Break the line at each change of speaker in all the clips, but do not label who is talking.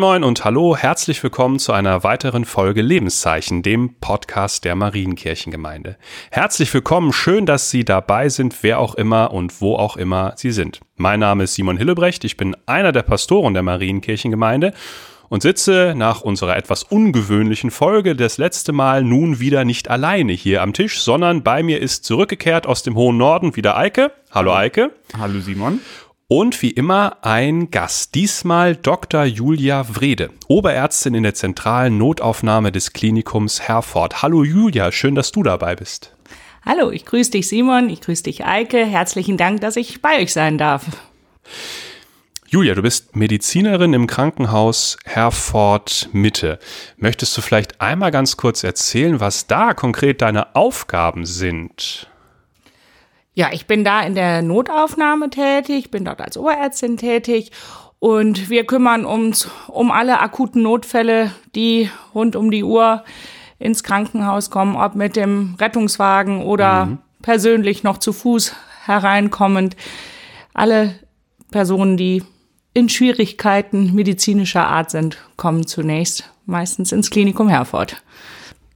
Moin moin und hallo, herzlich willkommen zu einer weiteren Folge Lebenszeichen, dem Podcast der Marienkirchengemeinde. Herzlich willkommen, schön, dass Sie dabei sind, wer auch immer und wo auch immer Sie sind. Mein Name ist Simon Hillebrecht, ich bin einer der Pastoren der Marienkirchengemeinde und sitze nach unserer etwas ungewöhnlichen Folge das letzte Mal nun wieder nicht alleine hier am Tisch, sondern bei mir ist zurückgekehrt aus dem hohen Norden wieder Eike. Hallo Eike.
Hallo Simon.
Und wie immer ein Gast, diesmal Dr. Julia Wrede, Oberärztin in der zentralen Notaufnahme des Klinikums Herford. Hallo Julia, schön, dass du dabei bist.
Hallo, ich grüße dich Simon, ich grüße dich Eike. Herzlichen Dank, dass ich bei euch sein darf.
Julia, du bist Medizinerin im Krankenhaus Herford Mitte. Möchtest du vielleicht einmal ganz kurz erzählen, was da konkret deine Aufgaben sind?
Ja, ich bin da in der Notaufnahme tätig, bin dort als Oberärztin tätig und wir kümmern uns um alle akuten Notfälle, die rund um die Uhr ins Krankenhaus kommen, ob mit dem Rettungswagen oder mhm. persönlich noch zu Fuß hereinkommend. Alle Personen, die in Schwierigkeiten medizinischer Art sind, kommen zunächst meistens ins Klinikum Herford.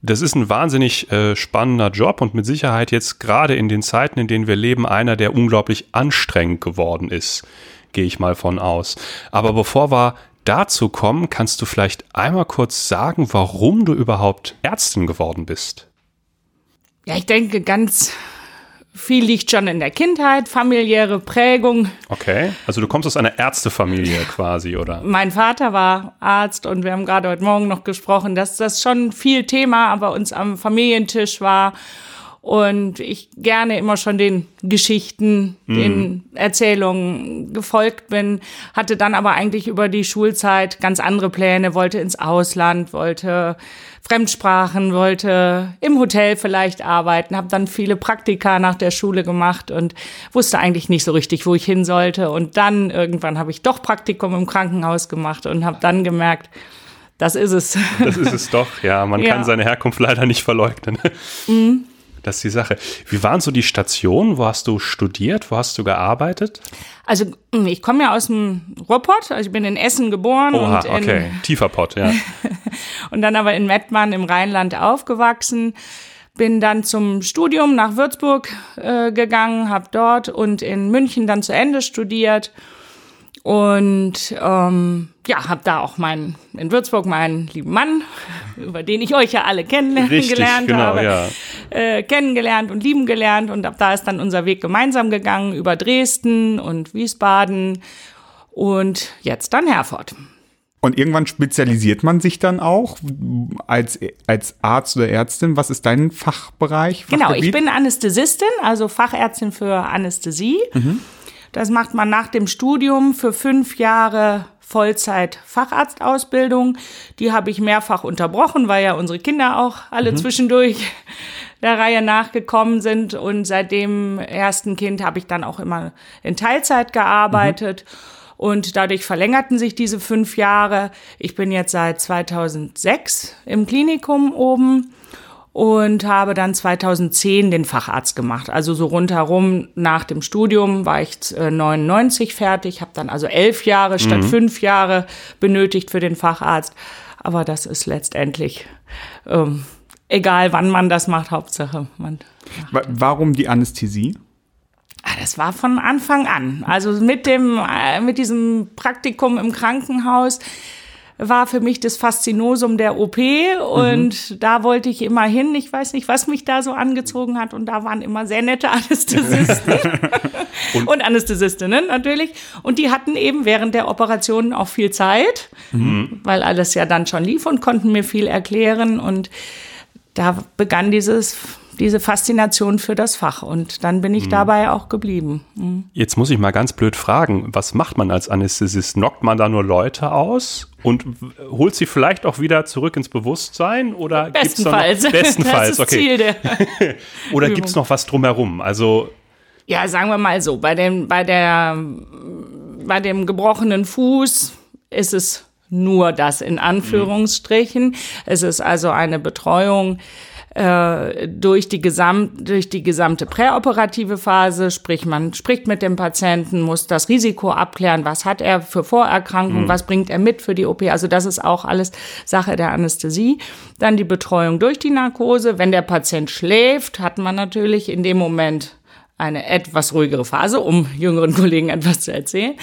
Das ist ein wahnsinnig äh, spannender Job und mit Sicherheit jetzt gerade in den Zeiten, in denen wir leben, einer, der unglaublich anstrengend geworden ist, gehe ich mal von aus. Aber bevor wir dazu kommen, kannst du vielleicht einmal kurz sagen, warum du überhaupt Ärztin geworden bist?
Ja, ich denke ganz viel liegt schon in der Kindheit, familiäre Prägung.
Okay, also du kommst aus einer Ärztefamilie quasi, oder?
Mein Vater war Arzt und wir haben gerade heute Morgen noch gesprochen, dass das schon viel Thema bei uns am Familientisch war und ich gerne immer schon den Geschichten, mhm. den Erzählungen gefolgt bin, hatte dann aber eigentlich über die Schulzeit ganz andere Pläne, wollte ins Ausland, wollte Fremdsprachen, wollte im Hotel vielleicht arbeiten, habe dann viele Praktika nach der Schule gemacht und wusste eigentlich nicht so richtig, wo ich hin sollte. Und dann irgendwann habe ich doch Praktikum im Krankenhaus gemacht und habe dann gemerkt, das ist es.
Das ist es doch, ja. Man ja. kann seine Herkunft leider nicht verleugnen. Mhm. Das ist die Sache. Wie waren so die Stationen? Wo hast du studiert? Wo hast du gearbeitet?
Also hm, ich komme ja aus dem Ruhrpott, also ich bin in Essen geboren.
Oha,
und
in, okay, tiefer Pott, ja.
und dann aber in Mettmann im Rheinland aufgewachsen. Bin dann zum Studium nach Würzburg äh, gegangen, habe dort und in München dann zu Ende studiert und ähm, ja, habe da auch meinen in Würzburg meinen lieben Mann, über den ich euch ja alle kennengelernt genau, habe, ja. äh, kennengelernt und lieben gelernt. Und ab da ist dann unser Weg gemeinsam gegangen über Dresden und Wiesbaden und jetzt dann Herford.
Und irgendwann spezialisiert man sich dann auch als, als Arzt oder Ärztin. Was ist dein Fachbereich?
Fachgebiet? Genau, ich bin Anästhesistin, also Fachärztin für Anästhesie. Mhm. Das macht man nach dem Studium für fünf Jahre Vollzeit-Facharztausbildung. Die habe ich mehrfach unterbrochen, weil ja unsere Kinder auch alle mhm. zwischendurch der Reihe nachgekommen sind. Und seit dem ersten Kind habe ich dann auch immer in Teilzeit gearbeitet. Mhm. Und dadurch verlängerten sich diese fünf Jahre. Ich bin jetzt seit 2006 im Klinikum oben und habe dann 2010 den Facharzt gemacht. Also so rundherum nach dem Studium war ich 99 äh, fertig, habe dann also elf Jahre statt mhm. fünf Jahre benötigt für den Facharzt. Aber das ist letztendlich ähm, egal, wann man das macht, Hauptsache man.
Warum die Anästhesie?
Ah, das war von Anfang an. Also mit dem, äh, mit diesem Praktikum im Krankenhaus war für mich das Faszinosum der OP und mhm. da wollte ich immer hin. Ich weiß nicht, was mich da so angezogen hat und da waren immer sehr nette Anästhesisten und, und, Anästhesistinnen natürlich und die hatten eben während der Operationen auch viel Zeit, mhm. weil alles ja dann schon lief und konnten mir viel erklären und da begann dieses diese Faszination für das Fach. Und dann bin ich mhm. dabei auch geblieben.
Mhm. Jetzt muss ich mal ganz blöd fragen, was macht man als Anästhesist? Knockt man da nur Leute aus und holt sie vielleicht auch wieder zurück ins Bewusstsein? Oder
bestenfalls.
Gibt's noch, bestenfalls,
okay.
Oder gibt es noch was drumherum? Also
ja, sagen wir mal so, bei dem, bei der, bei dem gebrochenen Fuß ist es nur das in Anführungsstrichen. Mhm. Es ist also eine Betreuung äh, durch die, gesamt, durch die gesamte präoperative Phase, sprich man spricht mit dem Patienten, muss das Risiko abklären, was hat er für Vorerkrankungen, mhm. was bringt er mit für die OP. Also das ist auch alles Sache der Anästhesie. Dann die Betreuung durch die Narkose. Wenn der Patient schläft, hat man natürlich in dem Moment eine etwas ruhigere Phase, um jüngeren Kollegen etwas zu erzählen.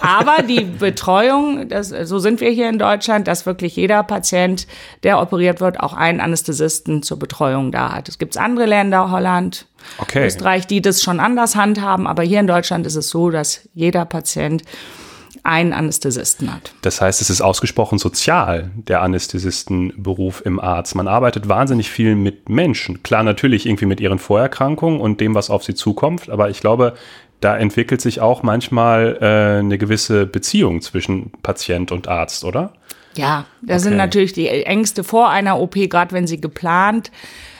Aber die Betreuung, das, so sind wir hier in Deutschland, dass wirklich jeder Patient, der operiert wird, auch einen Anästhesisten zur Betreuung da hat. Es gibt andere Länder, Holland, okay. Österreich, die das schon anders handhaben. Aber hier in Deutschland ist es so, dass jeder Patient einen Anästhesisten hat.
Das heißt, es ist ausgesprochen sozial, der Anästhesistenberuf im Arzt. Man arbeitet wahnsinnig viel mit Menschen. Klar, natürlich irgendwie mit ihren Vorerkrankungen und dem, was auf sie zukommt, aber ich glaube, da entwickelt sich auch manchmal äh, eine gewisse Beziehung zwischen Patient und Arzt, oder?
Ja, da okay. sind natürlich die Ängste vor einer OP, gerade wenn sie geplant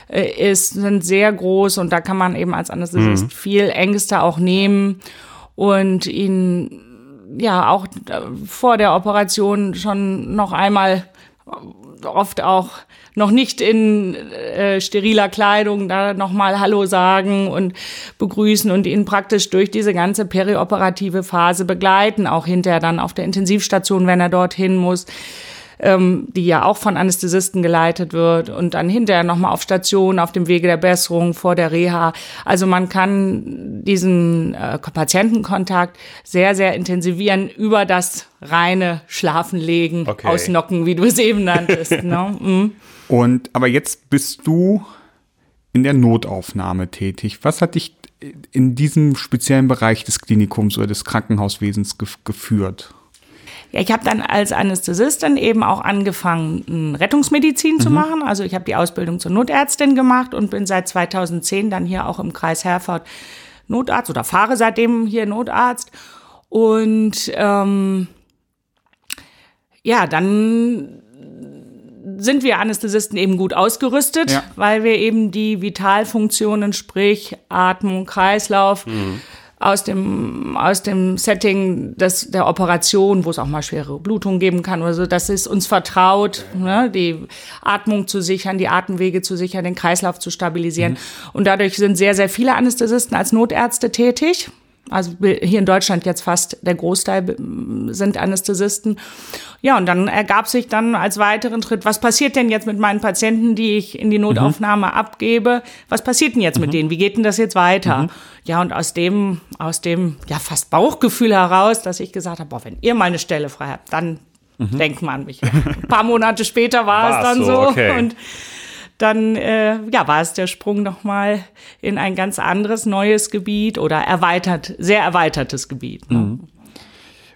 äh, ist, sind sehr groß und da kann man eben als Anästhesist mhm. viel Ängste auch nehmen und ihn ja auch äh, vor der Operation schon noch einmal oft auch noch nicht in äh, steriler Kleidung da nochmal Hallo sagen und begrüßen und ihn praktisch durch diese ganze perioperative Phase begleiten, auch hinterher dann auf der Intensivstation, wenn er dorthin muss ähm, die ja auch von Anästhesisten geleitet wird und dann hinterher nochmal auf Station, auf dem Wege der Besserung, vor der Reha. Also man kann diesen äh, Patientenkontakt sehr, sehr intensivieren über das reine Schlafenlegen, okay. Ausnocken, wie du es eben nanntest. ne? mhm.
Und aber jetzt bist du in der Notaufnahme tätig. Was hat dich in diesem speziellen Bereich des Klinikums oder des Krankenhauswesens ge geführt?
Ja, ich habe dann als Anästhesistin eben auch angefangen, Rettungsmedizin mhm. zu machen. Also ich habe die Ausbildung zur Notärztin gemacht und bin seit 2010 dann hier auch im Kreis Herford Notarzt oder fahre seitdem hier Notarzt. Und ähm, ja, dann sind wir Anästhesisten eben gut ausgerüstet, ja. weil wir eben die Vitalfunktionen, sprich Atmung, Kreislauf, mhm aus dem, aus dem Setting des, der Operation, wo es auch mal schwere Blutung geben kann oder so, das ist uns vertraut, ne, die Atmung zu sichern, die Atemwege zu sichern, den Kreislauf zu stabilisieren. Mhm. Und dadurch sind sehr, sehr viele Anästhesisten als Notärzte tätig. Also hier in Deutschland jetzt fast der Großteil sind Anästhesisten. Ja, und dann ergab sich dann als weiteren Schritt, was passiert denn jetzt mit meinen Patienten, die ich in die. Notaufnahme mhm. abgebe? Was passiert denn jetzt mhm. mit denen? Wie geht denn das jetzt weiter? Mhm. Ja, und aus dem, aus dem, ja, fast Bauchgefühl heraus, dass ich gesagt habe, boah, wenn ihr mal eine Stelle frei habt, dann mhm. denkt man mich. Ein paar Monate später war, war es dann so. so. Okay. Und dann äh, ja, war es der Sprung nochmal in ein ganz anderes, neues Gebiet oder erweitert, sehr erweitertes Gebiet. Ne? Mhm.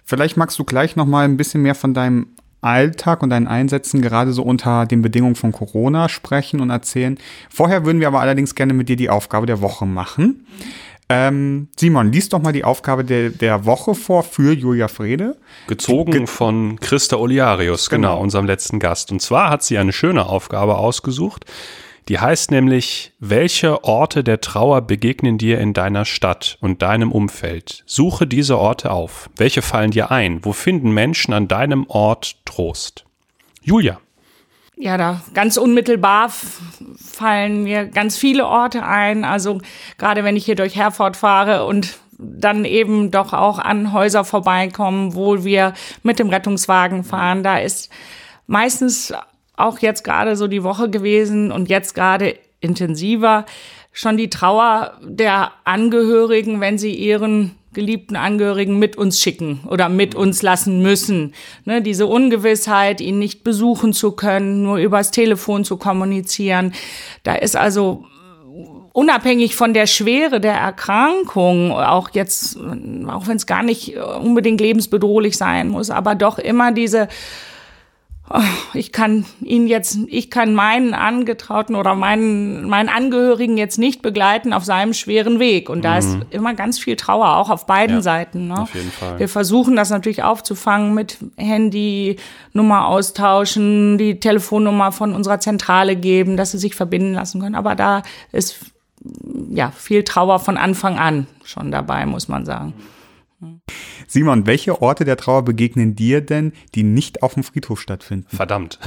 Vielleicht magst du gleich nochmal ein bisschen mehr von deinem Alltag und deinen Einsätzen gerade so unter den Bedingungen von Corona sprechen und erzählen. Vorher würden wir aber allerdings gerne mit dir die Aufgabe der Woche machen. Mhm. Ähm, Simon, liest doch mal die Aufgabe der, der Woche vor für Julia Frede.
Gezogen Ge von Christa Oliarius, genau. genau, unserem letzten Gast. Und zwar hat sie eine schöne Aufgabe ausgesucht. Die heißt nämlich, welche Orte der Trauer begegnen dir in deiner Stadt und deinem Umfeld? Suche diese Orte auf. Welche fallen dir ein? Wo finden Menschen an deinem Ort Trost? Julia
ja, da ganz unmittelbar fallen mir ganz viele Orte ein. Also gerade wenn ich hier durch Herford fahre und dann eben doch auch an Häuser vorbeikommen, wo wir mit dem Rettungswagen fahren, da ist meistens auch jetzt gerade so die Woche gewesen und jetzt gerade intensiver schon die Trauer der Angehörigen, wenn sie ihren geliebten Angehörigen mit uns schicken oder mit uns lassen müssen. Ne, diese Ungewissheit, ihn nicht besuchen zu können, nur übers Telefon zu kommunizieren. Da ist also unabhängig von der Schwere der Erkrankung, auch jetzt, auch wenn es gar nicht unbedingt lebensbedrohlich sein muss, aber doch immer diese ich kann ihn jetzt, ich kann meinen Angetrauten oder meinen, meinen Angehörigen jetzt nicht begleiten auf seinem schweren Weg. Und da mhm. ist immer ganz viel Trauer, auch auf beiden ja, Seiten. Ne? Auf jeden Fall. Wir versuchen das natürlich aufzufangen mit Handy, Nummer austauschen, die Telefonnummer von unserer Zentrale geben, dass sie sich verbinden lassen können. Aber da ist ja viel Trauer von Anfang an schon dabei, muss man sagen.
Simon, welche Orte der Trauer begegnen dir denn, die nicht auf dem Friedhof stattfinden?
Verdammt.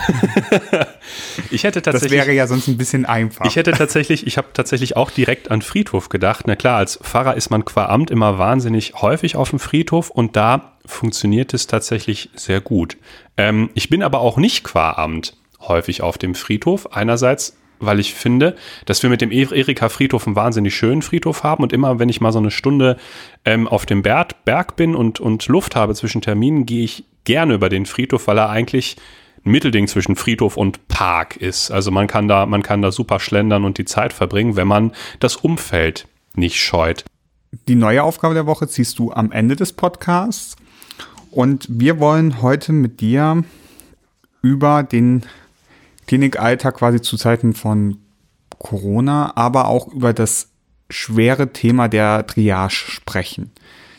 ich hätte tatsächlich.
Das wäre ja sonst ein bisschen einfach.
Ich hätte tatsächlich, ich habe tatsächlich auch direkt an Friedhof gedacht. Na klar, als Pfarrer ist man qua Amt immer wahnsinnig häufig auf dem Friedhof und da funktioniert es tatsächlich sehr gut. Ähm, ich bin aber auch nicht qua Amt häufig auf dem Friedhof. Einerseits weil ich finde, dass wir mit dem Erika Friedhof einen wahnsinnig schönen Friedhof haben und immer, wenn ich mal so eine Stunde ähm, auf dem Berg, Berg bin und, und Luft habe zwischen Terminen, gehe ich gerne über den Friedhof, weil er eigentlich ein Mittelding zwischen Friedhof und Park ist. Also man kann da, man kann da super schlendern und die Zeit verbringen, wenn man das Umfeld nicht scheut.
Die neue Aufgabe der Woche ziehst du am Ende des Podcasts. Und wir wollen heute mit dir über den Klinikalltag quasi zu Zeiten von Corona, aber auch über das schwere Thema der Triage sprechen.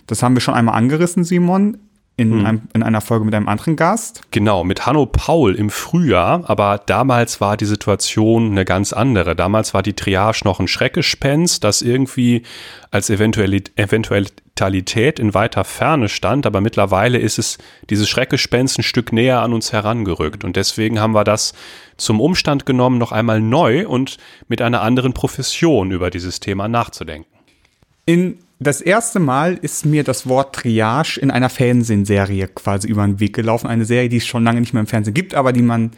Das haben wir schon einmal angerissen, Simon, in, hm. einem, in einer Folge mit einem anderen Gast.
Genau, mit Hanno Paul im Frühjahr, aber damals war die Situation eine ganz andere. Damals war die Triage noch ein Schreckgespenst, das irgendwie als Eventualität, Eventualität in weiter Ferne stand, aber mittlerweile ist es dieses Schreckgespenst ein Stück näher an uns herangerückt und deswegen haben wir das zum Umstand genommen, noch einmal neu und mit einer anderen Profession über dieses Thema nachzudenken.
In das erste Mal ist mir das Wort Triage in einer Fernsehserie quasi über den Weg gelaufen. Eine Serie, die es schon lange nicht mehr im Fernsehen gibt, aber die man,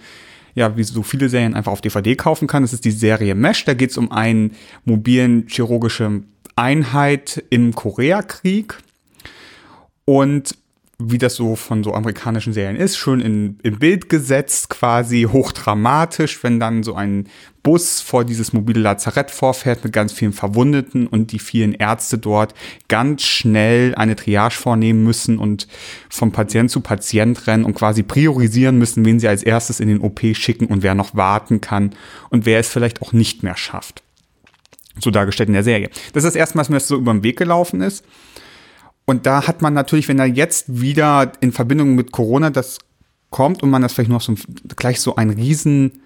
ja, wie so viele Serien einfach auf DVD kaufen kann. Das ist die Serie Mesh. Da geht es um einen mobilen chirurgische Einheit im Koreakrieg. Und wie das so von so amerikanischen Serien ist, schön in, in Bild gesetzt, quasi hochdramatisch, wenn dann so ein Bus vor dieses mobile Lazarett vorfährt mit ganz vielen Verwundeten und die vielen Ärzte dort ganz schnell eine Triage vornehmen müssen und vom Patient zu Patient rennen und quasi priorisieren müssen, wen sie als erstes in den OP schicken und wer noch warten kann und wer es vielleicht auch nicht mehr schafft. So dargestellt in der Serie. Das ist das erste Mal, dass mir das so über den Weg gelaufen ist. Und da hat man natürlich, wenn er jetzt wieder in Verbindung mit Corona das kommt und man das vielleicht noch so gleich so ein riesen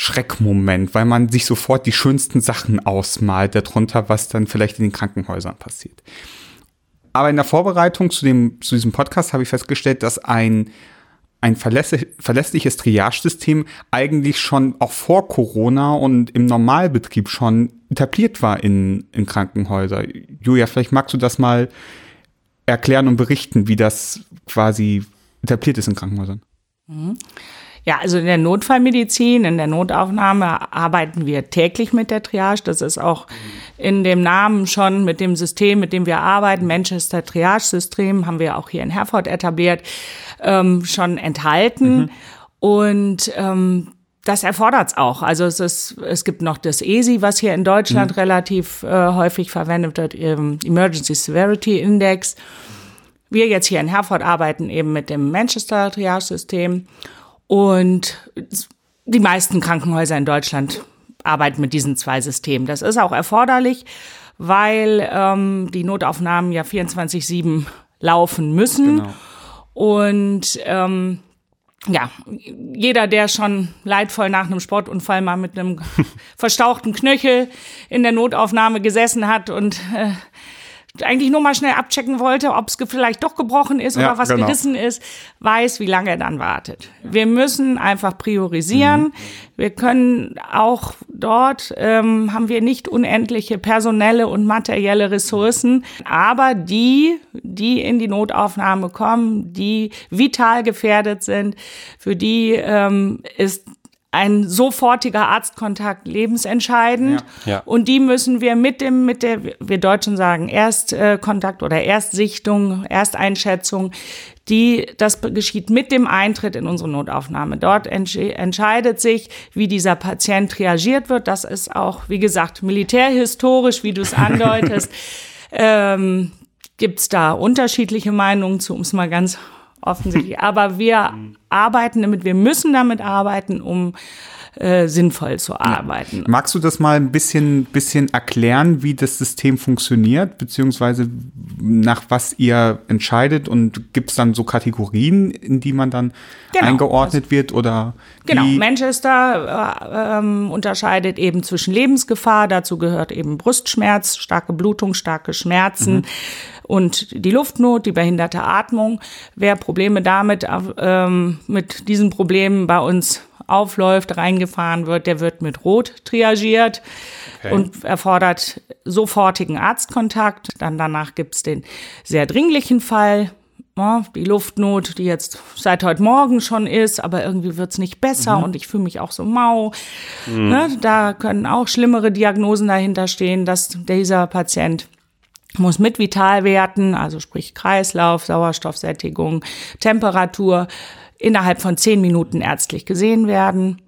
Schreckmoment, weil man sich sofort die schönsten Sachen ausmalt darunter, was dann vielleicht in den Krankenhäusern passiert. Aber in der Vorbereitung zu, dem, zu diesem Podcast habe ich festgestellt, dass ein, ein verlässliches Triage-System eigentlich schon auch vor Corona und im Normalbetrieb schon etabliert war in, in Krankenhäusern. Julia, vielleicht magst du das mal erklären und berichten, wie das quasi etabliert ist in Krankenhäusern.
Mhm. Ja, also in der Notfallmedizin, in der Notaufnahme arbeiten wir täglich mit der Triage. Das ist auch in dem Namen schon mit dem System, mit dem wir arbeiten, Manchester Triage-System, haben wir auch hier in Herford etabliert, ähm, schon enthalten. Mhm. Und ähm, das erfordert es auch. Also es ist, es gibt noch das ESI, was hier in Deutschland mhm. relativ äh, häufig verwendet wird, Emergency Severity Index. Wir jetzt hier in Herford arbeiten eben mit dem Manchester Triage-System und die meisten Krankenhäuser in Deutschland arbeiten mit diesen zwei Systemen. Das ist auch erforderlich, weil ähm, die Notaufnahmen ja 24-7 laufen müssen. Genau. Und ähm, ja, jeder, der schon leidvoll nach einem Sportunfall mal mit einem verstauchten Knöchel in der Notaufnahme gesessen hat und äh, eigentlich nur mal schnell abchecken wollte, ob es vielleicht doch gebrochen ist ja, oder was genau. gerissen ist, weiß, wie lange er dann wartet. Wir müssen einfach priorisieren. Mhm. Wir können auch dort, ähm, haben wir nicht unendliche personelle und materielle Ressourcen, aber die, die in die Notaufnahme kommen, die vital gefährdet sind, für die ähm, ist ein sofortiger Arztkontakt lebensentscheidend. Ja. Ja. Und die müssen wir mit dem, mit der, wir Deutschen sagen, Erstkontakt oder Erstsichtung, Ersteinschätzung, die, das geschieht mit dem Eintritt in unsere Notaufnahme. Dort entscheidet sich, wie dieser Patient reagiert wird. Das ist auch, wie gesagt, militärhistorisch, wie du es andeutest. ähm, Gibt es da unterschiedliche Meinungen zu, um es mal ganz offensichtlich. Aber wir arbeiten damit, wir müssen damit arbeiten, um äh, sinnvoll zu arbeiten.
Ja. Magst du das mal ein bisschen, bisschen erklären, wie das System funktioniert, beziehungsweise nach was ihr entscheidet und gibt es dann so Kategorien, in die man dann genau. eingeordnet also, wird oder?
Genau, Manchester äh, ähm, unterscheidet eben zwischen Lebensgefahr, dazu gehört eben Brustschmerz, starke Blutung, starke Schmerzen. Mhm und die Luftnot, die behinderte Atmung. Wer Probleme damit, ähm, mit diesen Problemen bei uns aufläuft, reingefahren wird, der wird mit Rot triagiert okay. und erfordert sofortigen Arztkontakt. Dann danach gibt's den sehr dringlichen Fall, die Luftnot, die jetzt seit heute Morgen schon ist, aber irgendwie wird's nicht besser mhm. und ich fühle mich auch so mau. Mhm. Ne, da können auch schlimmere Diagnosen dahinter stehen, dass dieser Patient muss mit Vitalwerten, also sprich Kreislauf, Sauerstoffsättigung, Temperatur, innerhalb von zehn Minuten ärztlich gesehen werden.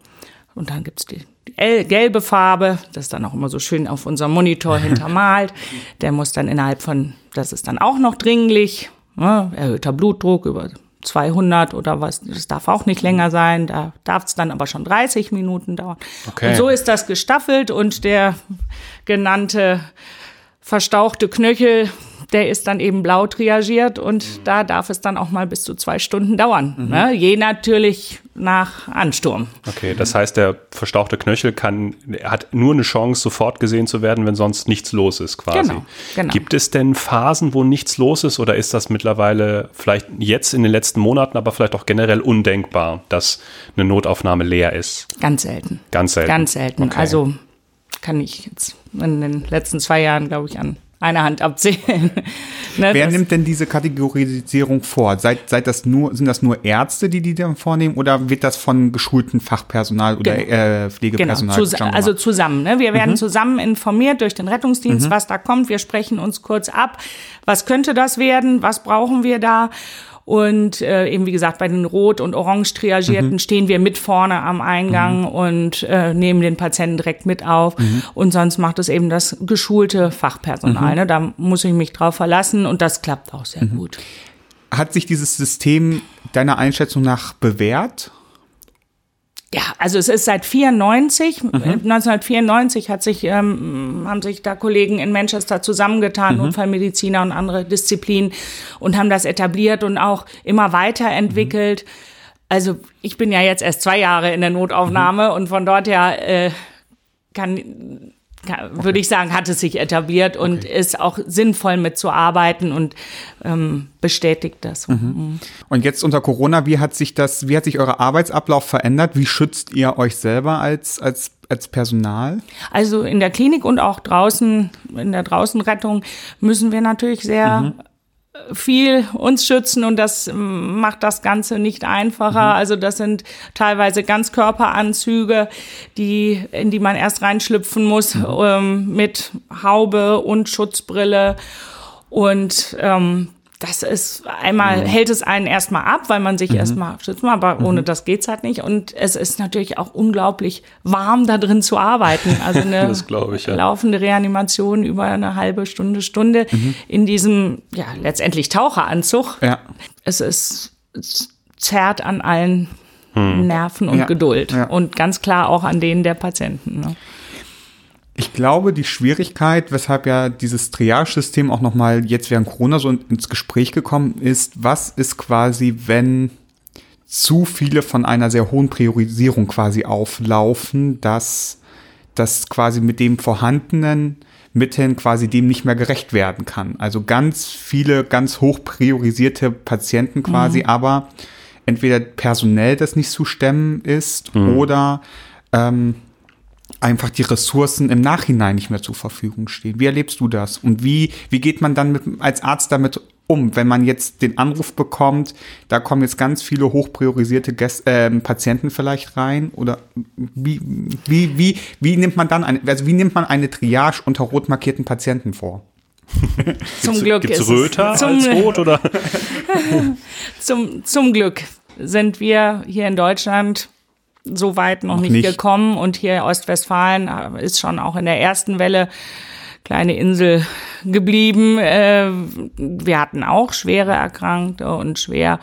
Und dann gibt's die gelbe Farbe, das ist dann auch immer so schön auf unserem Monitor hintermalt. Der muss dann innerhalb von, das ist dann auch noch dringlich, ne, erhöhter Blutdruck über 200 oder was, das darf auch nicht länger sein, da darf es dann aber schon 30 Minuten dauern. Okay. Und so ist das gestaffelt und der genannte verstauchte Knöchel, der ist dann eben blau triagiert und mhm. da darf es dann auch mal bis zu zwei Stunden dauern. Mhm. Ne? Je natürlich nach Ansturm.
Okay, das heißt, der verstauchte Knöchel kann, hat nur eine Chance, sofort gesehen zu werden, wenn sonst nichts los ist, quasi. Genau, genau. Gibt es denn Phasen, wo nichts los ist oder ist das mittlerweile vielleicht jetzt in den letzten Monaten, aber vielleicht auch generell undenkbar, dass eine Notaufnahme leer ist?
Ganz selten.
Ganz selten.
Ganz selten. Okay. Also kann ich jetzt in den letzten zwei Jahren, glaube ich, an einer Hand abzählen.
ne, Wer nimmt denn diese Kategorisierung vor? Seid, seid das nur, sind das nur Ärzte, die die dann vornehmen oder wird das von geschulten Fachpersonal oder genau. äh, Pflegepersonal
genau. Zus Also zusammen. Ne? Wir werden mhm. zusammen informiert durch den Rettungsdienst, mhm. was da kommt. Wir sprechen uns kurz ab. Was könnte das werden? Was brauchen wir da? Und äh, eben wie gesagt, bei den rot- und orange triagierten mhm. stehen wir mit vorne am Eingang mhm. und äh, nehmen den Patienten direkt mit auf. Mhm. Und sonst macht es eben das geschulte Fachpersonal. Mhm. Ne? Da muss ich mich drauf verlassen und das klappt auch sehr mhm. gut.
Hat sich dieses System deiner Einschätzung nach bewährt?
Ja, also es ist seit 94, mhm. 1994 hat sich, ähm, haben sich da Kollegen in Manchester zusammengetan, mhm. Unfallmediziner und andere Disziplinen und haben das etabliert und auch immer weiterentwickelt. Mhm. Also ich bin ja jetzt erst zwei Jahre in der Notaufnahme mhm. und von dort her äh, kann würde ich sagen, hat es sich etabliert und okay. ist auch sinnvoll mitzuarbeiten und ähm, bestätigt das. Mhm.
mhm. Und jetzt unter Corona, wie hat sich das, wie hat sich euer Arbeitsablauf verändert? Wie schützt ihr euch selber als, als, als Personal?
Also in der Klinik und auch draußen, in der Draußenrettung müssen wir natürlich sehr mhm viel uns schützen und das macht das Ganze nicht einfacher. Mhm. Also das sind teilweise Ganzkörperanzüge, die, in die man erst reinschlüpfen muss, mhm. ähm, mit Haube und Schutzbrille. Und ähm, das ist einmal mhm. hält es einen erstmal ab, weil man sich mhm. erstmal schützt, aber mhm. ohne das geht's halt nicht. Und es ist natürlich auch unglaublich warm, da drin zu arbeiten. Also eine ich, ja. laufende Reanimation über eine halbe Stunde, Stunde mhm. in diesem, ja, letztendlich Taucheranzug. Ja. Es ist, es zerrt an allen hm. Nerven und ja. Geduld. Ja. Und ganz klar auch an denen der Patienten. Ne?
Ich glaube, die Schwierigkeit, weshalb ja dieses Triage-System auch nochmal jetzt während Corona so ins Gespräch gekommen ist, was ist quasi, wenn zu viele von einer sehr hohen Priorisierung quasi auflaufen, dass das quasi mit dem vorhandenen Mitteln quasi dem nicht mehr gerecht werden kann. Also ganz viele ganz hoch priorisierte Patienten quasi, mhm. aber entweder personell das nicht zu stemmen ist mhm. oder ähm, einfach die Ressourcen im Nachhinein nicht mehr zur Verfügung stehen. Wie erlebst du das? Und wie, wie geht man dann mit, als Arzt damit um, wenn man jetzt den Anruf bekommt, da kommen jetzt ganz viele hochpriorisierte Gäste, äh, Patienten vielleicht rein? Oder wie, wie, wie, wie nimmt man dann eine, also wie nimmt man eine Triage unter rot markierten Patienten vor?
zum gibt's, Glück
gibt's ist Röter zum, als rot oder?
zum, zum Glück sind wir hier in Deutschland so weit noch, noch nicht, nicht, gekommen. Und hier Ostwestfalen äh, ist schon auch in der ersten Welle kleine Insel geblieben. Äh, wir hatten auch schwere Erkrankte und schwer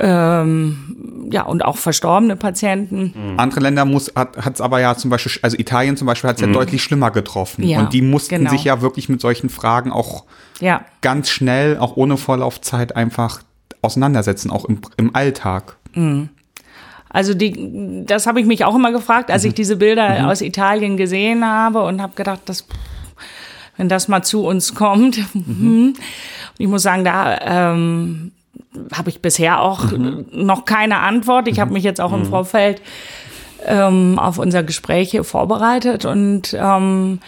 ähm, ja, und auch verstorbene Patienten.
Mhm. Andere Länder muss, hat es aber ja zum Beispiel, also Italien zum Beispiel hat es mhm. ja deutlich schlimmer getroffen. Ja, und die mussten genau. sich ja wirklich mit solchen Fragen auch ja. ganz schnell, auch ohne Vorlaufzeit einfach auseinandersetzen, auch im, im Alltag. Mhm.
Also die, das habe ich mich auch immer gefragt, als mhm. ich diese Bilder mhm. aus Italien gesehen habe und habe gedacht, das wenn das mal zu uns kommt. Mhm. ich muss sagen, da ähm, habe ich bisher auch mhm. noch keine Antwort. Ich habe mhm. mich jetzt auch im mhm. Vorfeld ähm, auf unser Gespräch vorbereitet und ähm,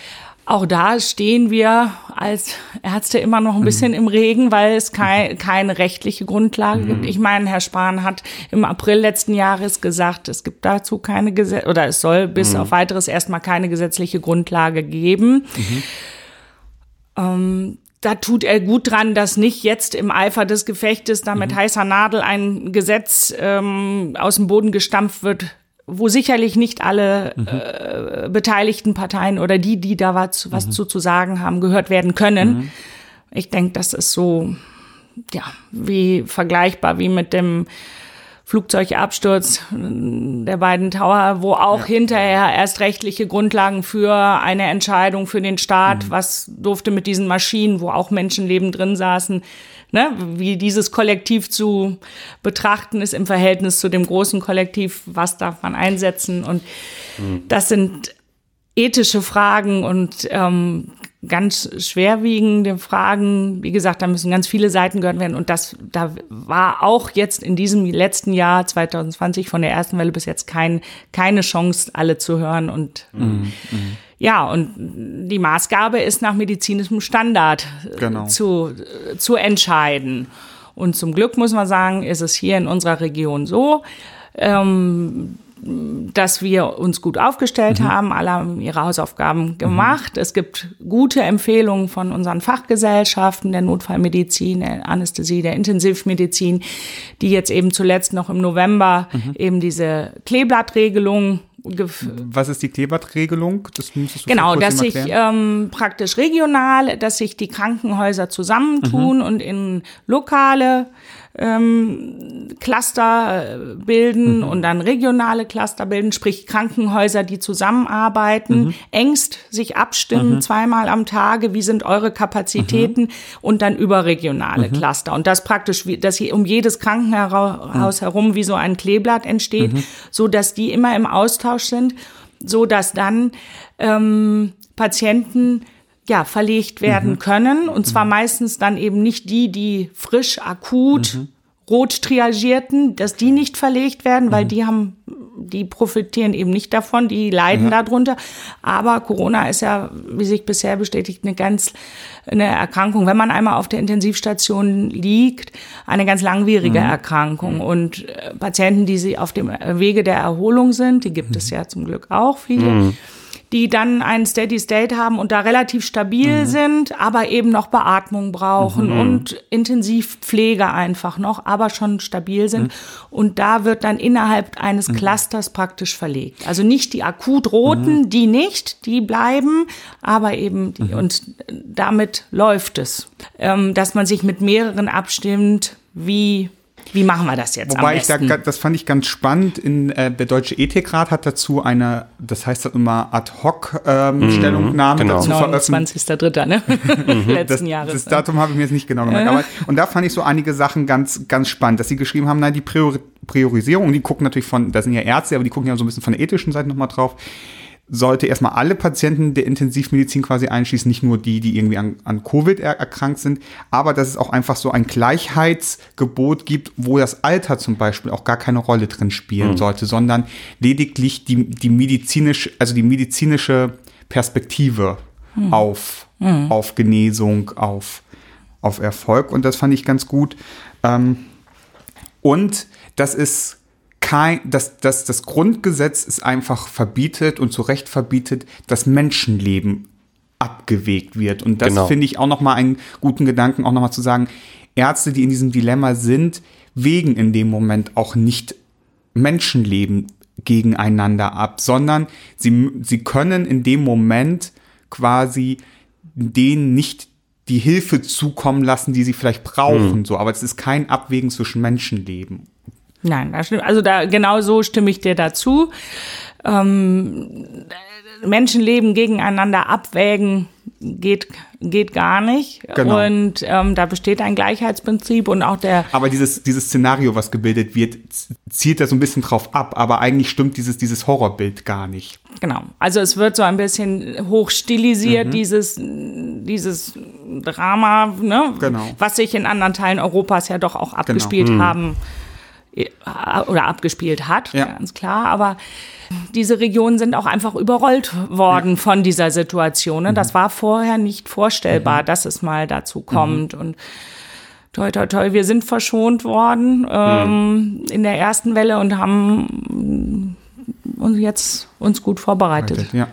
auch da stehen wir als Ärzte immer noch ein mhm. bisschen im Regen, weil es kei keine rechtliche Grundlage mhm. gibt. Ich meine, Herr Spahn hat im April letzten Jahres gesagt, es gibt dazu keine Gesetz oder es soll bis mhm. auf weiteres erstmal keine gesetzliche Grundlage geben. Mhm. Ähm, da tut er gut dran, dass nicht jetzt im Eifer des Gefechtes da mit mhm. heißer Nadel ein Gesetz ähm, aus dem Boden gestampft wird, wo sicherlich nicht alle mhm. äh, beteiligten Parteien oder die, die da was, was mhm. zu, zu sagen haben, gehört werden können. Mhm. Ich denke, das ist so, ja, wie vergleichbar wie mit dem Flugzeugabsturz der beiden Tower, wo auch ja. hinterher erst rechtliche Grundlagen für eine Entscheidung für den Staat, mhm. was durfte mit diesen Maschinen, wo auch Menschenleben drin saßen, ne, wie dieses Kollektiv zu betrachten ist im Verhältnis zu dem großen Kollektiv, was darf man einsetzen und mhm. das sind ethische Fragen und ähm, ganz schwerwiegende Fragen. Wie gesagt, da müssen ganz viele Seiten gehört werden. Und das, da war auch jetzt in diesem letzten Jahr 2020 von der ersten Welle bis jetzt kein, keine Chance, alle zu hören. Und mhm. ja, und die Maßgabe ist nach medizinischem Standard äh, genau. zu, zu entscheiden. Und zum Glück muss man sagen, ist es hier in unserer Region so. Ähm, dass wir uns gut aufgestellt mhm. haben. Alle haben ihre Hausaufgaben mhm. gemacht. Mhm. Es gibt gute Empfehlungen von unseren Fachgesellschaften der Notfallmedizin, der Anästhesie, der Intensivmedizin, die jetzt eben zuletzt noch im November mhm. eben diese Kleeblattregelung
was ist die Kleeblattregelung?
Das müsstest du genau, dass sich ähm, praktisch regional, dass sich die Krankenhäuser zusammentun mhm. und in lokale ähm, Cluster äh, bilden mhm. und dann regionale Cluster bilden, sprich Krankenhäuser, die zusammenarbeiten, mhm. engst sich abstimmen, mhm. zweimal am Tage, wie sind eure Kapazitäten mhm. und dann überregionale mhm. Cluster. Und das praktisch, dass hier um jedes Krankenhaus mhm. herum wie so ein Kleeblatt entsteht, so dass die immer im Austausch sind, so dass dann ähm, Patienten ja, verlegt werden mhm. können. Und zwar mhm. meistens dann eben nicht die, die frisch, akut, mhm. rot triagierten, dass die nicht verlegt werden, weil mhm. die haben, die profitieren eben nicht davon, die leiden darunter. Aber Corona ist ja, wie sich bisher bestätigt, eine ganz, eine Erkrankung, wenn man einmal auf der Intensivstation liegt, eine ganz langwierige mhm. Erkrankung. Und äh, Patienten, die sie auf dem Wege der Erholung sind, die gibt es mhm. ja zum Glück auch viele die dann einen Steady State haben und da relativ stabil mhm. sind, aber eben noch Beatmung brauchen mhm. und Intensivpflege einfach noch, aber schon stabil sind. Mhm. Und da wird dann innerhalb eines mhm. Clusters praktisch verlegt. Also nicht die akut roten, mhm. die nicht, die bleiben, aber eben die, mhm. und damit läuft es, ähm, dass man sich mit mehreren abstimmt, wie wie machen wir das jetzt?
Wobei ich da, das fand ich ganz spannend. In, äh, der Deutsche Ethikrat hat dazu eine, das heißt immer Ad-Hoc-Stellungnahme ähm, mhm, genau. dazu veröffentlicht.
29.3. Ne?
Letzten das, Jahres. Das Datum habe ich mir jetzt nicht genau gemerkt. Aber, und da fand ich so einige Sachen ganz, ganz spannend, dass sie geschrieben haben, nein, die Priori Priorisierung, die gucken natürlich von, da sind ja Ärzte, aber die gucken ja so ein bisschen von der ethischen Seite nochmal drauf sollte erstmal alle Patienten der Intensivmedizin quasi einschließen, nicht nur die, die irgendwie an, an Covid er erkrankt sind, aber dass es auch einfach so ein Gleichheitsgebot gibt, wo das Alter zum Beispiel auch gar keine Rolle drin spielen mhm. sollte, sondern lediglich die, die medizinisch, also die medizinische Perspektive mhm. auf, mhm. auf Genesung, auf, auf Erfolg. Und das fand ich ganz gut. Ähm, und das ist kein, dass, dass das Grundgesetz es einfach verbietet und zu Recht verbietet, dass Menschenleben abgewegt wird. Und das genau. finde ich auch nochmal einen guten Gedanken, auch nochmal zu sagen, Ärzte, die in diesem Dilemma sind, wägen in dem Moment auch nicht Menschenleben gegeneinander ab, sondern sie, sie können in dem Moment quasi denen nicht die Hilfe zukommen lassen, die sie vielleicht brauchen. Mhm. So, aber es ist kein Abwägen zwischen Menschenleben.
Nein, das stimmt. Also da genau so stimme ich dir dazu. ähm, Menschenleben gegeneinander abwägen geht, geht gar nicht.
Genau.
Und ähm, da besteht ein Gleichheitsprinzip und auch der
Aber dieses, dieses Szenario, was gebildet wird, zielt da so ein bisschen drauf ab. Aber eigentlich stimmt dieses, dieses Horrorbild gar nicht.
Genau. Also es wird so ein bisschen hochstilisiert, dieses, dieses Drama, ne?
Genau.
was sich in anderen Teilen Europas ja doch auch abgespielt haben äh, oder abgespielt hat,
Ja.
ganz klar. Aber diese Regionen sind auch einfach überrollt worden von dieser Situation. Ne? Das war vorher nicht vorstellbar, dass es mal dazu kommt. Und toi, toi, toi, wir sind verschont worden ähm, in der ersten Welle und haben uns jetzt uns gut vorbereitet.
Ja.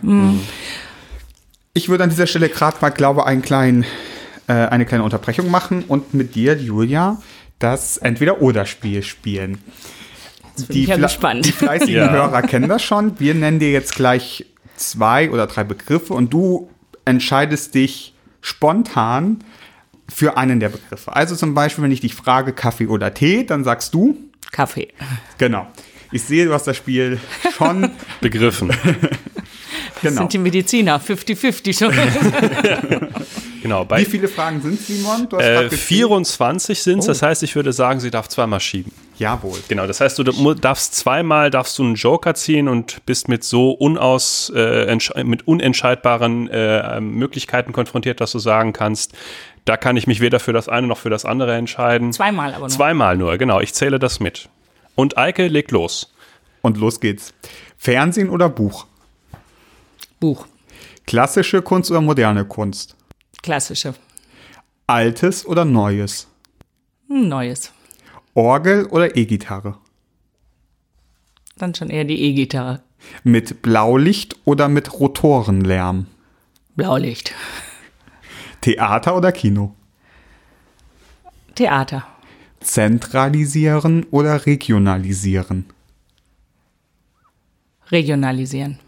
Ich würde an dieser Stelle gerade mal, glaube einen kleinen, äh, eine kleine Unterbrechung machen und mit dir, Julia, das Entweder-Oder-Spiel spielen.
Ich ja
Fle-
gespannt.
die fleißigen
Ja.
Hörer kennen das schon. Wir nennen dir jetzt gleich zwei oder drei Begriffe und du entscheidest dich spontan für einen der Begriffe. Also zum Beispiel, wenn ich dich frage, Kaffee oder Tee, dann sagst du,
Kaffee.
genau. Ich sehe, du hast das Spiel schon,
Begriffen.
Das
genau.
sind die Mediziner, 50-50 schon.
Genau. Bei
Wie viele Fragen sind Simon? Du hast
äh,
grad gezählt.
24 sind es. Das heißt, ich würde sagen, sie darf zweimal schieben.
Jawohl.
Genau, das heißt, du darfst zweimal darfst du einen Joker ziehen und bist mit so unaus äh, mit unentscheidbaren äh, Möglichkeiten konfrontiert, dass du sagen kannst, da kann ich mich weder für das eine noch für das andere entscheiden.
Zweimal aber nur.
Zweimal nur, genau. Ich zähle das mit. Und Eike legt los.
Und los geht's. Fernsehen oder Buch?
Buch.
Klassische Kunst oder moderne Kunst?
Klassische.
Altes oder Neues?
Ein neues.
Orgel oder E-Gitarre?
Dann schon eher die E-Gitarre.
Mit Blaulicht oder mit Rotorenlärm?
Blaulicht.
Theater oder Kino?
Theater.
Zentralisieren oder regionalisieren?
Regionalisieren.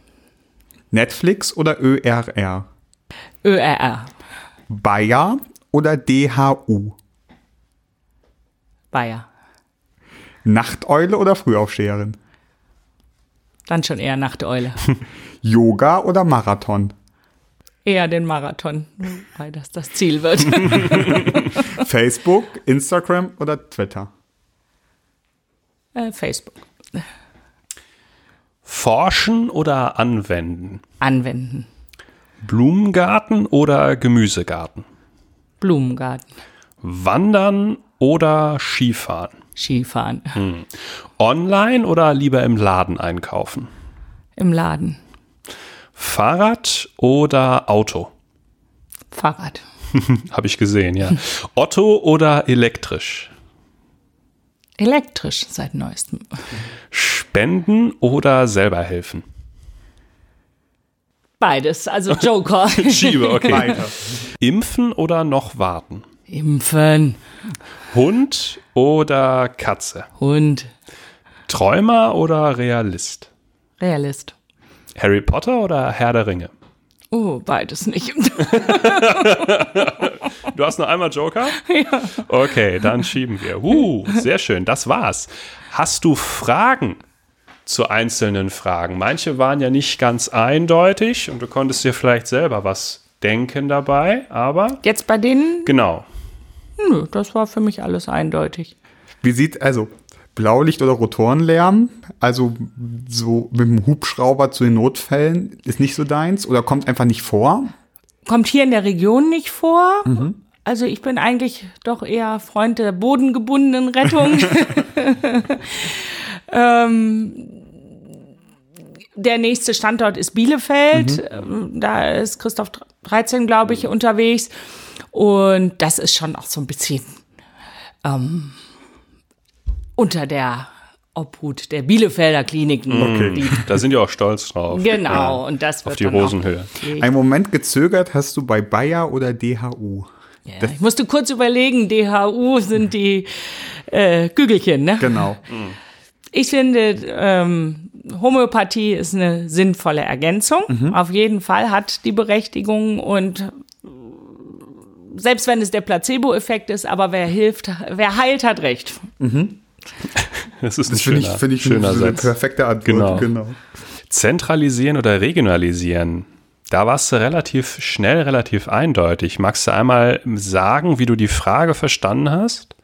Netflix oder ÖRR?
ÖRR.
Bayer oder DHU?
Bayer.
Nachteule oder Frühaufsteherin?
Dann schon eher Nachteule.
Yoga oder Marathon?
eher den Marathon, weil das das Ziel wird.
Facebook, Instagram oder Twitter?
äh, Facebook.
Forschen oder anwenden?
Anwenden.
Blumengarten oder Gemüsegarten?
Blumengarten.
Wandern oder Skifahren?
Skifahren.
Online oder lieber im Laden einkaufen?
Im Laden.
Fahrrad oder Auto?
Fahrrad.
Habe ich gesehen, ja. Otto oder elektrisch?
Elektrisch seit neuestem.
Spenden oder selber helfen?
Beides, also Joker.
Schiebe, okay.
Weiter.
Impfen oder noch warten?
Impfen.
Hund oder Katze?
Hund.
Träumer oder Realist?
Realist.
Harry Potter oder Herr der Ringe?
Oh, beides nicht.
Du hast noch einmal Joker? Ja. Okay, dann schieben wir. Uh, sehr schön, das war's. Hast du Fragen zu einzelnen Fragen? Manche waren ja nicht ganz eindeutig und du konntest dir vielleicht selber was denken dabei, aber
Jetzt bei denen,
genau.
nö, das war für mich alles eindeutig.
Wie sieht also Blaulicht oder Rotorenlärm? Also so mit dem Hubschrauber zu den Notfällen ist nicht so deins oder kommt einfach nicht vor?
Kommt hier in der Region nicht vor. Also ich bin eigentlich doch eher Freund der bodengebundenen Rettung. ähm, der nächste Standort ist Bielefeld. Ähm, Da ist Christoph 13, glaube ich, unterwegs. Und das ist schon auch so ein bisschen ähm, unter der Obhut der Bielefelder Kliniken. Die,
Da sind die auch stolz drauf.
genau, und das wird
Auf die Rosenhöhe.
Einen Moment gezögert hast du bei Bayer oder DHU?
Ja, ich musste kurz überlegen, DHU sind die äh, Kügelchen, ne?
Genau.
Ich finde, ähm, Homöopathie ist eine sinnvolle Ergänzung. Auf jeden Fall hat die Berechtigung und selbst wenn es der Placebo-Effekt ist, aber wer hilft, wer heilt, hat recht.
Das ist ein
Das finde ich,
schöner,
finde ich
schöner
eine
Satz.
perfekte Antwort.
Genau.
Genau.
Zentralisieren oder regionalisieren? Da warst du relativ schnell, relativ eindeutig. Magst du einmal sagen, wie du die Frage verstanden hast?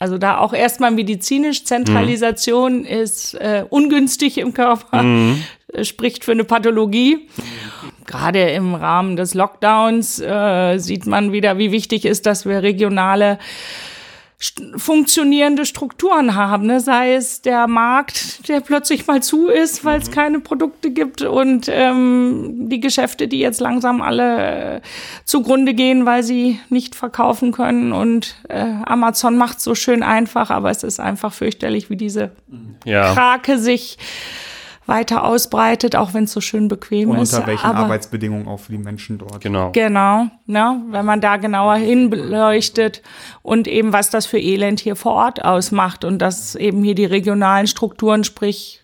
Also da auch erstmal medizinisch Zentralisation mhm. ist äh, ungünstig im Körper, mhm. spricht für eine Pathologie. Gerade im Rahmen des Lockdowns äh, sieht man wieder, wie wichtig ist, dass wir regionale funktionierende Strukturen haben, ne? sei es der Markt, der plötzlich mal zu ist, weil es mhm. keine Produkte gibt und ähm, die Geschäfte, die jetzt langsam alle äh, zugrunde gehen, weil sie nicht verkaufen können und äh, Amazon macht so schön einfach, aber es ist einfach fürchterlich, wie diese ja. Krake sich weiter ausbreitet, auch wenn es so schön bequem
und
ist.
Unter welchen Aber, Arbeitsbedingungen auch für die Menschen dort.
Genau.
Genau, ne, wenn man da genauer hinleuchtet und eben was das für Elend hier vor Ort ausmacht und dass eben hier die regionalen Strukturen, sprich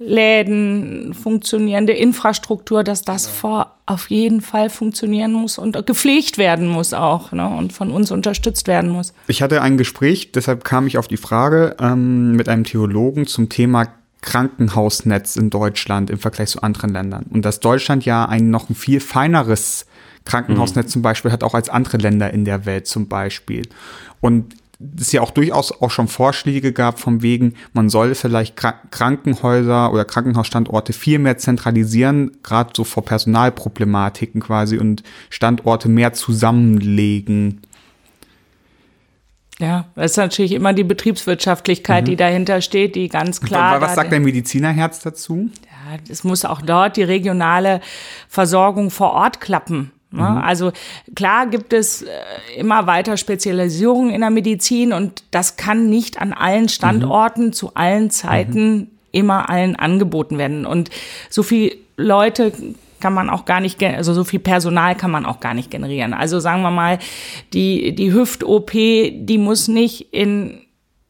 Läden, funktionierende Infrastruktur, dass das vor, auf jeden Fall funktionieren muss und gepflegt werden muss auch ne, und von uns unterstützt werden muss.
Ich hatte ein Gespräch, deshalb kam ich auf die Frage ähm, mit einem Theologen zum Thema Krankenhausnetz in Deutschland im Vergleich zu anderen Ländern. Und dass Deutschland ja ein noch ein viel feineres Krankenhausnetz mhm. zum Beispiel hat, auch als andere Länder in der Welt zum Beispiel. Und es ja auch durchaus auch schon Vorschläge gab vom wegen, man soll vielleicht Krankenhäuser oder Krankenhausstandorte viel mehr zentralisieren, gerade so vor Personalproblematiken quasi und Standorte mehr zusammenlegen.
Ja, das ist natürlich immer die Betriebswirtschaftlichkeit, mhm. die dahinter steht, die ganz klar.
Was sagt der Medizinerherz dazu?
Ja, es muss auch dort die regionale Versorgung vor Ort klappen. Ne? Mhm. Also klar gibt es äh, immer weiter Spezialisierung in der Medizin und das kann nicht an allen Standorten mhm. zu allen Zeiten mhm. immer allen angeboten werden. Und so viele Leute kann man auch gar nicht, also so viel Personal kann man auch gar nicht generieren. Also sagen wir mal, die, die Hüft-OP, die muss nicht in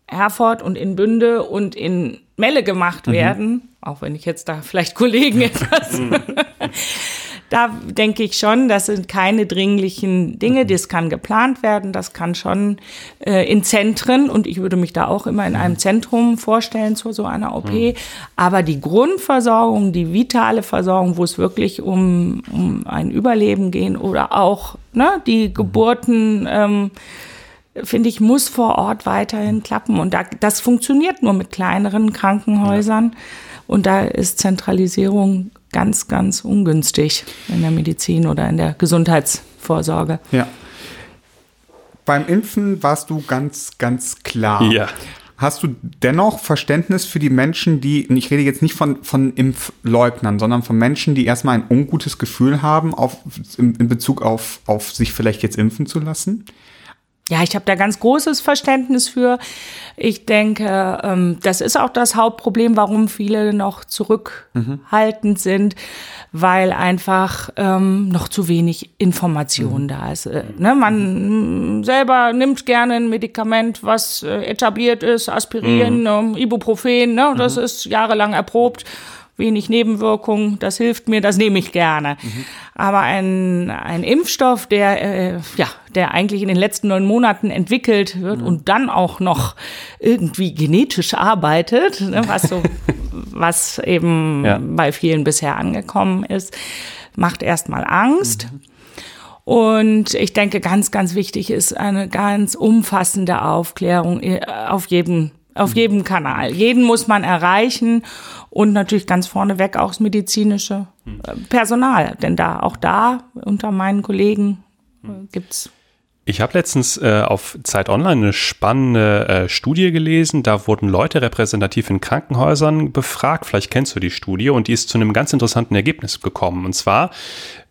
Herford und in Bünde und in Melle gemacht mhm. werden, auch wenn ich jetzt da vielleicht Kollegen etwas mhm. Da denke ich schon, das sind keine dringlichen Dinge, das kann geplant werden, das kann schon äh, in Zentren und ich würde mich da auch immer in einem Zentrum vorstellen zu so einer OP. Mhm. Aber die Grundversorgung, die vitale Versorgung, wo es wirklich um, um ein Überleben gehen oder auch ne, die Geburten, ähm, finde ich, muss vor Ort weiterhin klappen. Und da, das funktioniert nur mit kleineren Krankenhäusern. Und da ist Zentralisierung ganz, ganz ungünstig in der Medizin oder in der Gesundheitsvorsorge.
Ja. Beim Impfen warst du ganz, ganz klar.
Ja.
Hast du dennoch Verständnis für die Menschen, die, und ich rede jetzt nicht von, von Impfleugnern, sondern von Menschen, die erstmal ein ungutes Gefühl haben auf, in, in Bezug auf, auf sich vielleicht jetzt impfen zu lassen?
Ja, ich habe da ganz großes Verständnis für. Ich denke, ähm, das ist auch das Hauptproblem, warum viele noch zurückhaltend mhm. sind, weil einfach ähm, noch zu wenig Information mhm. da ist. Äh, ne? Man selber nimmt gerne ein Medikament, was äh, etabliert ist, Aspirin, mhm. äh, Ibuprofen, ne? das mhm. ist jahrelang erprobt wenig Nebenwirkungen, das hilft mir, das nehme ich gerne. Mhm. Aber ein, ein Impfstoff, der, äh, ja, der eigentlich in den letzten neun Monaten entwickelt wird mhm. und dann auch noch irgendwie genetisch arbeitet, ne, was, so, was eben ja. bei vielen bisher angekommen ist, macht erstmal Angst. Mhm. Und ich denke, ganz, ganz wichtig ist eine ganz umfassende Aufklärung äh, auf jedem auf jedem Kanal. Jeden muss man erreichen und natürlich ganz vorneweg auch das medizinische äh, Personal. Denn da, auch da unter meinen Kollegen äh, gibt's
ich habe letztens äh, auf Zeit Online eine spannende äh, Studie gelesen. Da wurden Leute repräsentativ in Krankenhäusern befragt. Vielleicht kennst du die Studie und die ist zu einem ganz interessanten Ergebnis gekommen. Und zwar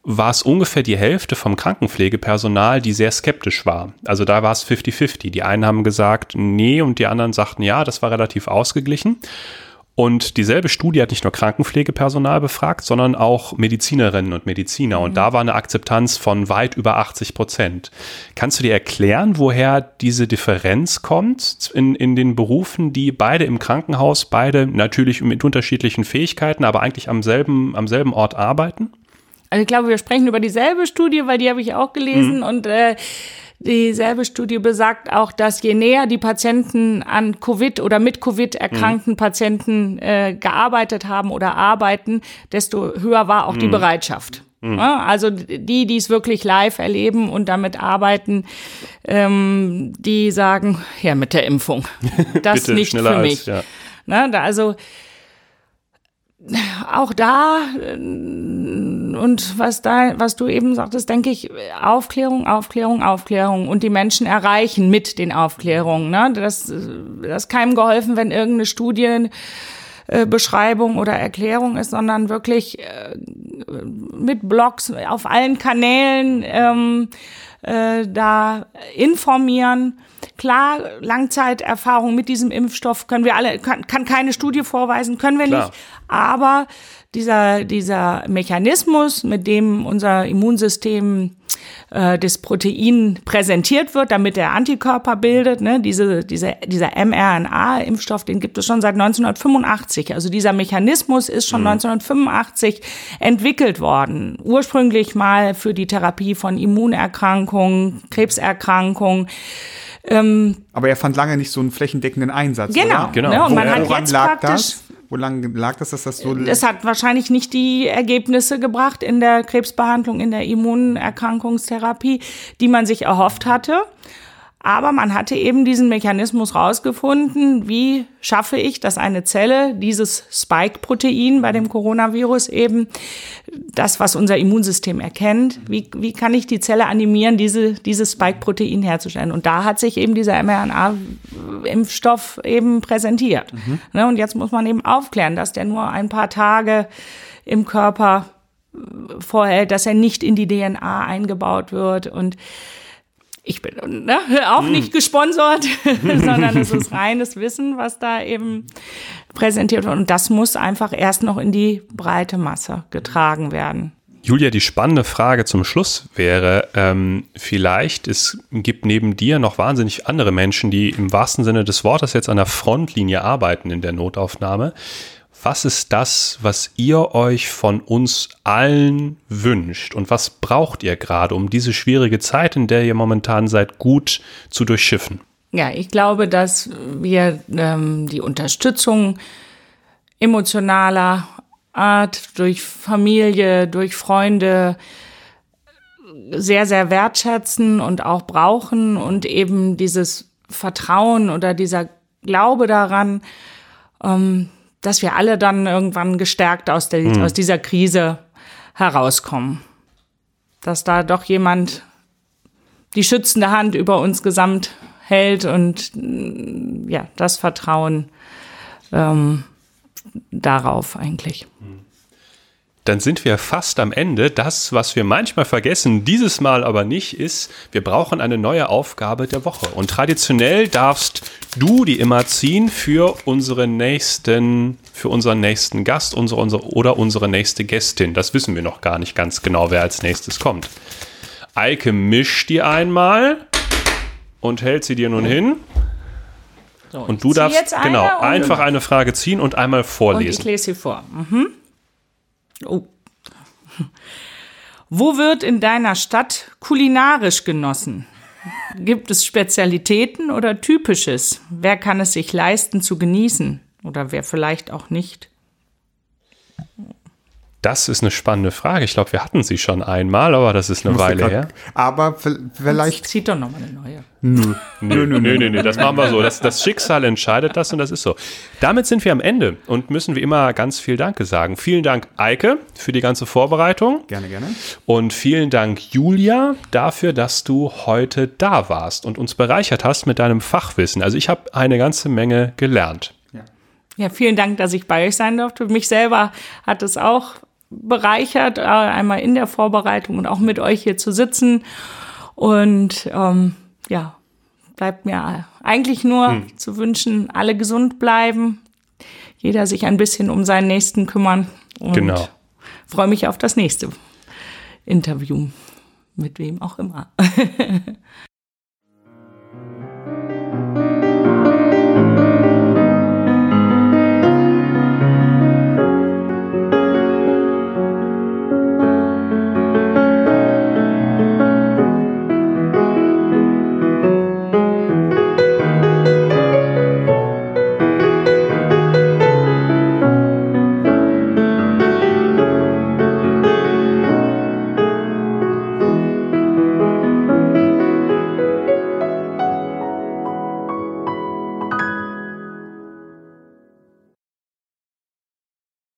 war es ungefähr die Hälfte vom Krankenpflegepersonal, die sehr skeptisch war. Also da war es 50-50. Die einen haben gesagt, nee, und die anderen sagten, ja, das war relativ ausgeglichen. Und dieselbe Studie hat nicht nur Krankenpflegepersonal befragt, sondern auch Medizinerinnen und Mediziner. Und mhm. da war eine Akzeptanz von weit über 80 Prozent. Kannst du dir erklären, woher diese Differenz kommt in, in den Berufen, die beide im Krankenhaus, beide natürlich mit unterschiedlichen Fähigkeiten, aber eigentlich am selben, am selben Ort arbeiten?
Also ich glaube, wir sprechen über dieselbe Studie, weil die habe ich auch gelesen. Mhm. Und äh, Dieselbe Studie besagt auch, dass je näher die Patienten an Covid oder mit Covid erkrankten mhm. Patienten äh, gearbeitet haben oder arbeiten, desto höher war auch mhm. die Bereitschaft. Mhm. Also die, die es wirklich live erleben und damit arbeiten, ähm, die sagen, ja, mit der Impfung. Das nicht für mich. Als, ja. Na, da, also auch da äh, und was da, was du eben sagtest, denke ich, Aufklärung, Aufklärung, Aufklärung und die Menschen erreichen mit den Aufklärungen. Ne? Das, das ist keinem geholfen, wenn irgendeine Studie äh, oder Erklärung ist, sondern wirklich äh, mit Blogs auf allen Kanälen ähm, äh, da informieren. Klar, Langzeiterfahrung mit diesem Impfstoff können wir alle, kann, kann keine Studie vorweisen, können wir Klar. nicht. Aber dieser, dieser Mechanismus, mit dem unser Immunsystem äh, das Protein präsentiert wird, damit er Antikörper bildet. Ne? Diese, diese, dieser mRNA-Impfstoff, den gibt es schon seit 1985. Also dieser Mechanismus ist schon mhm. 1985 entwickelt worden. Ursprünglich mal für die Therapie von Immunerkrankungen, Krebserkrankungen.
Ähm, Aber er fand lange nicht so einen flächendeckenden Einsatz.
Genau,
oder?
genau. Ne? Und man hat jetzt
lag praktisch das? Wo lange lag das, dass das so?
Es hat wahrscheinlich nicht die Ergebnisse gebracht in der Krebsbehandlung, in der Immunerkrankungstherapie, die man sich erhofft hatte. Aber man hatte eben diesen Mechanismus rausgefunden, wie schaffe ich, dass eine Zelle dieses Spike-Protein bei dem Coronavirus eben, das, was unser Immunsystem erkennt, wie, wie kann ich die Zelle animieren, diese, dieses Spike-Protein herzustellen? Und da hat sich eben dieser mRNA-Impfstoff eben präsentiert. Mhm. Und jetzt muss man eben aufklären, dass der nur ein paar Tage im Körper vorhält, dass er nicht in die DNA eingebaut wird und ich bin ne, auch hm. nicht gesponsert, sondern es ist reines Wissen, was da eben präsentiert wird. Und das muss einfach erst noch in die breite Masse getragen werden.
Julia, die spannende Frage zum Schluss wäre, ähm, vielleicht es gibt neben dir noch wahnsinnig andere Menschen, die im wahrsten Sinne des Wortes jetzt an der Frontlinie arbeiten in der Notaufnahme was ist das, was ihr euch von uns allen wünscht und was braucht ihr gerade, um diese schwierige Zeit, in der ihr momentan seid, gut zu durchschiffen?
Ja, ich glaube, dass wir ähm, die Unterstützung emotionaler Art durch Familie, durch Freunde sehr, sehr wertschätzen und auch brauchen und eben dieses Vertrauen oder dieser Glaube daran, ähm, dass wir alle dann irgendwann gestärkt aus, der, mhm. aus dieser Krise herauskommen. Dass da doch jemand die schützende Hand über uns gesamt hält und ja, das Vertrauen ähm, darauf eigentlich. Mhm
dann sind wir fast am Ende. Das, was wir manchmal vergessen, dieses Mal aber nicht, ist, wir brauchen eine neue Aufgabe der Woche. Und traditionell darfst du die immer ziehen für unseren nächsten, für unseren nächsten Gast unsere, unsere, oder unsere nächste Gästin. Das wissen wir noch gar nicht ganz genau, wer als nächstes kommt. Eike mischt die einmal und hält sie dir nun hin. So, und du darfst genau einfach eine Frage ziehen und einmal vorlesen. Und
ich lese sie vor. Mhm. Oh. Wo wird in deiner Stadt kulinarisch genossen? Gibt es Spezialitäten oder Typisches? Wer kann es sich leisten zu genießen? Oder wer vielleicht auch nicht?
Das ist eine spannende Frage. Ich glaube, wir hatten sie schon einmal, aber das ist eine Weile her.
Aber vielleicht.
Zieht doch nochmal eine neue.
Nö. Nö, nö, nö, nö, nö, das machen wir so. Das, das Schicksal entscheidet das und das ist so. Damit sind wir am Ende und müssen wie immer ganz viel Danke sagen. Vielen Dank, Eike, für die ganze Vorbereitung.
Gerne, gerne.
Und vielen Dank, Julia, dafür, dass du heute da warst und uns bereichert hast mit deinem Fachwissen. Also ich habe eine ganze Menge gelernt.
Ja, vielen Dank, dass ich bei euch sein durfte. Mich selber hat es auch bereichert, äh, einmal in der Vorbereitung und auch mit euch hier zu sitzen. Und ähm, ja, bleibt mir eigentlich nur hm. zu wünschen, alle gesund bleiben, jeder sich ein bisschen um seinen Nächsten kümmern. Und genau. freue mich auf das nächste Interview, mit wem auch immer.